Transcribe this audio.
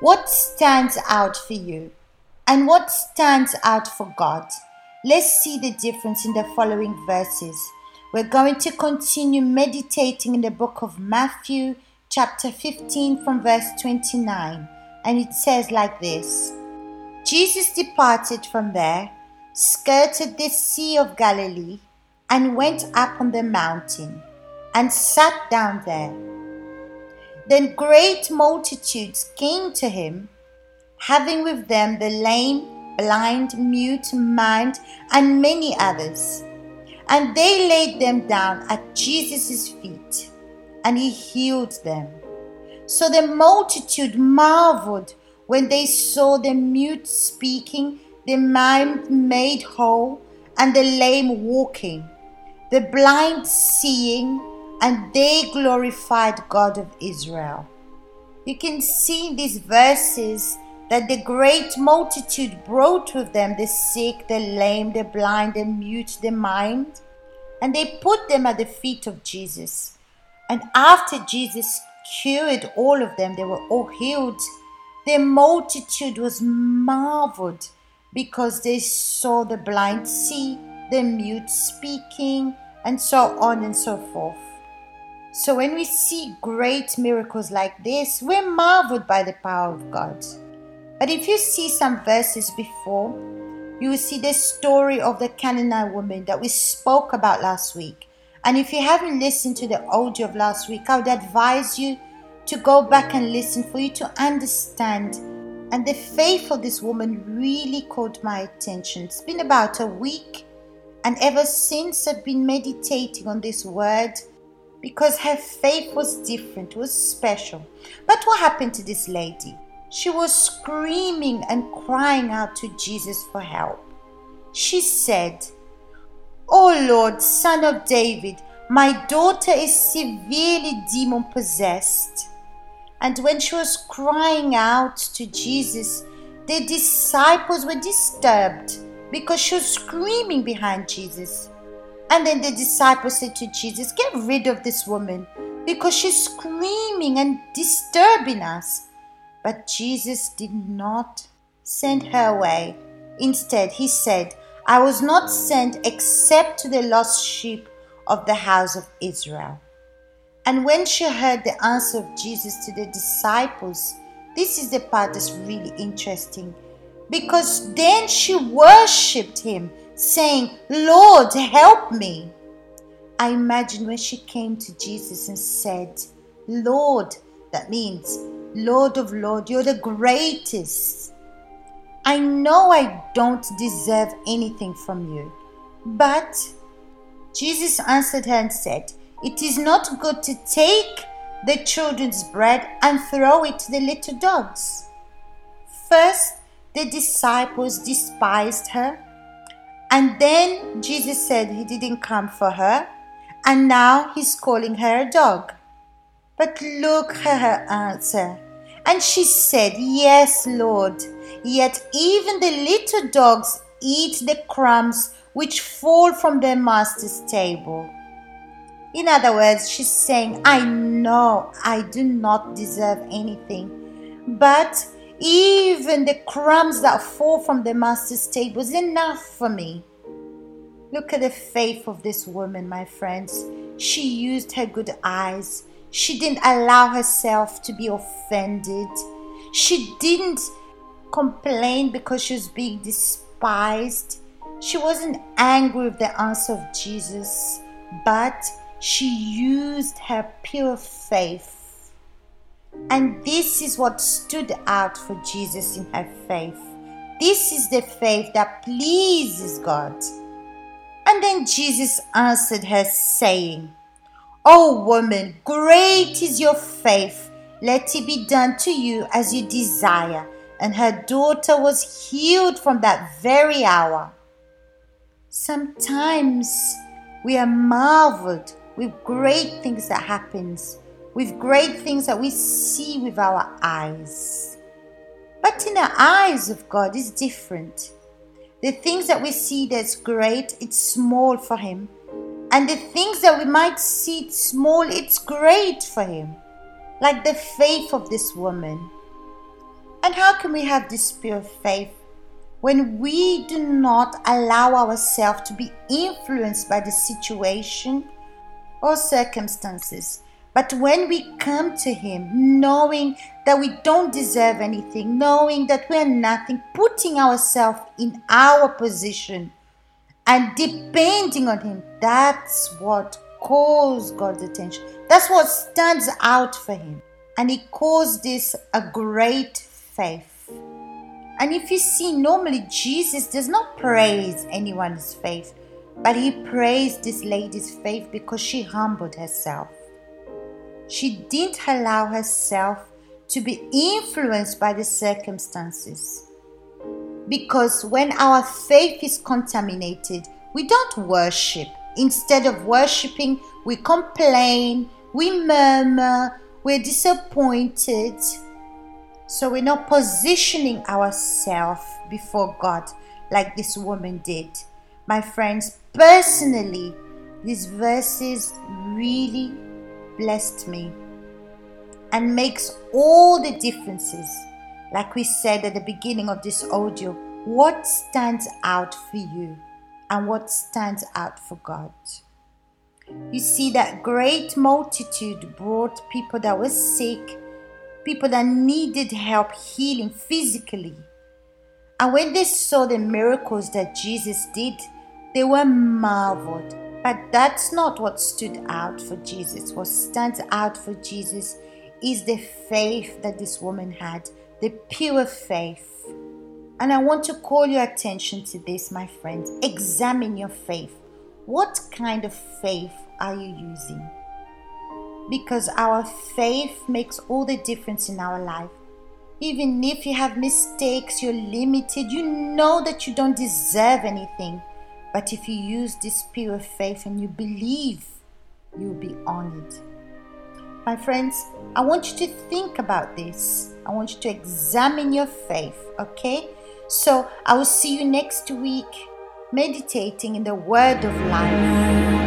What stands out for you? And what stands out for God? Let's see the difference in the following verses. We're going to continue meditating in the book of Matthew, chapter 15, from verse 29. And it says like this Jesus departed from there, skirted the Sea of Galilee, and went up on the mountain, and sat down there. Then great multitudes came to him, having with them the lame, blind, mute, maimed, and many others and they laid them down at Jesus' feet, and he healed them. So the multitude marveled when they saw the mute speaking, the maimed made whole, and the lame walking, the blind seeing, and they glorified God of Israel. You can see in these verses that the great multitude brought with them the sick, the lame, the blind, the mute, the maimed, and they put them at the feet of Jesus. And after Jesus cured all of them, they were all healed. The multitude was marveled because they saw the blind see, the mute speaking, and so on and so forth. So when we see great miracles like this, we're marveled by the power of God. But if you see some verses before, you will see the story of the Canaanite woman that we spoke about last week. And if you haven't listened to the audio of last week, I would advise you to go back and listen for you to understand. And the faith of this woman really caught my attention. It's been about a week, and ever since I've been meditating on this word because her faith was different, was special. But what happened to this lady? She was screaming and crying out to Jesus for help. She said, Oh Lord, Son of David, my daughter is severely demon possessed. And when she was crying out to Jesus, the disciples were disturbed because she was screaming behind Jesus. And then the disciples said to Jesus, Get rid of this woman because she's screaming and disturbing us. But Jesus did not send her away. Instead, he said, I was not sent except to the lost sheep of the house of Israel. And when she heard the answer of Jesus to the disciples, this is the part that's really interesting because then she worshipped him, saying, Lord, help me. I imagine when she came to Jesus and said, Lord, that means Lord of Lord, you're the greatest. I know I don't deserve anything from you. But Jesus answered her and said, It is not good to take the children's bread and throw it to the little dogs. First, the disciples despised her, and then Jesus said he didn't come for her, and now he's calling her a dog. But look at her answer. And she said, Yes, Lord. Yet even the little dogs eat the crumbs which fall from their master's table. In other words, she's saying, I know I do not deserve anything, but even the crumbs that fall from the master's table is enough for me. Look at the faith of this woman, my friends. She used her good eyes she didn't allow herself to be offended. She didn't complain because she was being despised. She wasn't angry with the answer of Jesus, but she used her pure faith. And this is what stood out for Jesus in her faith. This is the faith that pleases God. And then Jesus answered her, saying, O woman, great is your faith. Let it be done to you as you desire. And her daughter was healed from that very hour. Sometimes we are marveled with great things that happens, with great things that we see with our eyes. But in the eyes of God is different. The things that we see that's great, it's small for him and the things that we might see small, it's great for him. Like the faith of this woman. And how can we have this pure faith? When we do not allow ourselves to be influenced by the situation or circumstances, but when we come to Him knowing that we don't deserve anything, knowing that we're nothing, putting ourselves in our position and depending on Him, that's what calls God's attention. That's what stands out for Him. And He calls this a great faith. And if you see, normally Jesus does not praise anyone's faith, but He praised this lady's faith because she humbled herself. She didn't allow herself to be influenced by the circumstances. Because when our faith is contaminated, we don't worship. Instead of worshiping, we complain, we murmur, we're disappointed. So we're not positioning ourselves before God like this woman did. My friends, personally, these verses really blessed me and makes all the differences. Like we said at the beginning of this audio, what stands out for you and what stands out for God? You see, that great multitude brought people that were sick, people that needed help healing physically. And when they saw the miracles that Jesus did, they were marveled. But that's not what stood out for Jesus. What stands out for Jesus is the faith that this woman had, the pure faith. And I want to call your attention to this, my friends. Examine your faith. What kind of faith are you using? Because our faith makes all the difference in our life. Even if you have mistakes, you're limited, you know that you don't deserve anything. But if you use this pure faith and you believe, you'll be honored. My friends, I want you to think about this. I want you to examine your faith, okay? So I will see you next week meditating in the Word of Life.